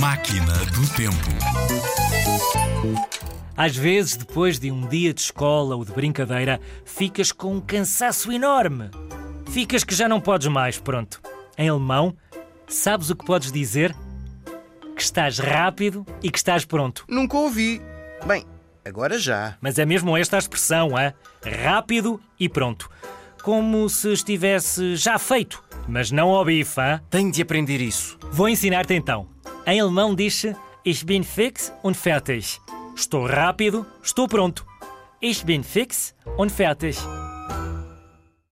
Máquina do Tempo. Às vezes, depois de um dia de escola ou de brincadeira, ficas com um cansaço enorme. Ficas que já não podes mais, pronto. Em alemão, sabes o que podes dizer? Que estás rápido e que estás pronto. Nunca ouvi. Bem, agora já. Mas é mesmo esta a expressão, é? Rápido e pronto. Como se estivesse já feito, mas não ao bife, hein? Tenho de aprender isso. Vou ensinar-te então. Em alemão diz-se Ich bin fix und fertig. Estou rápido, estou pronto. Ich bin fix und fertig.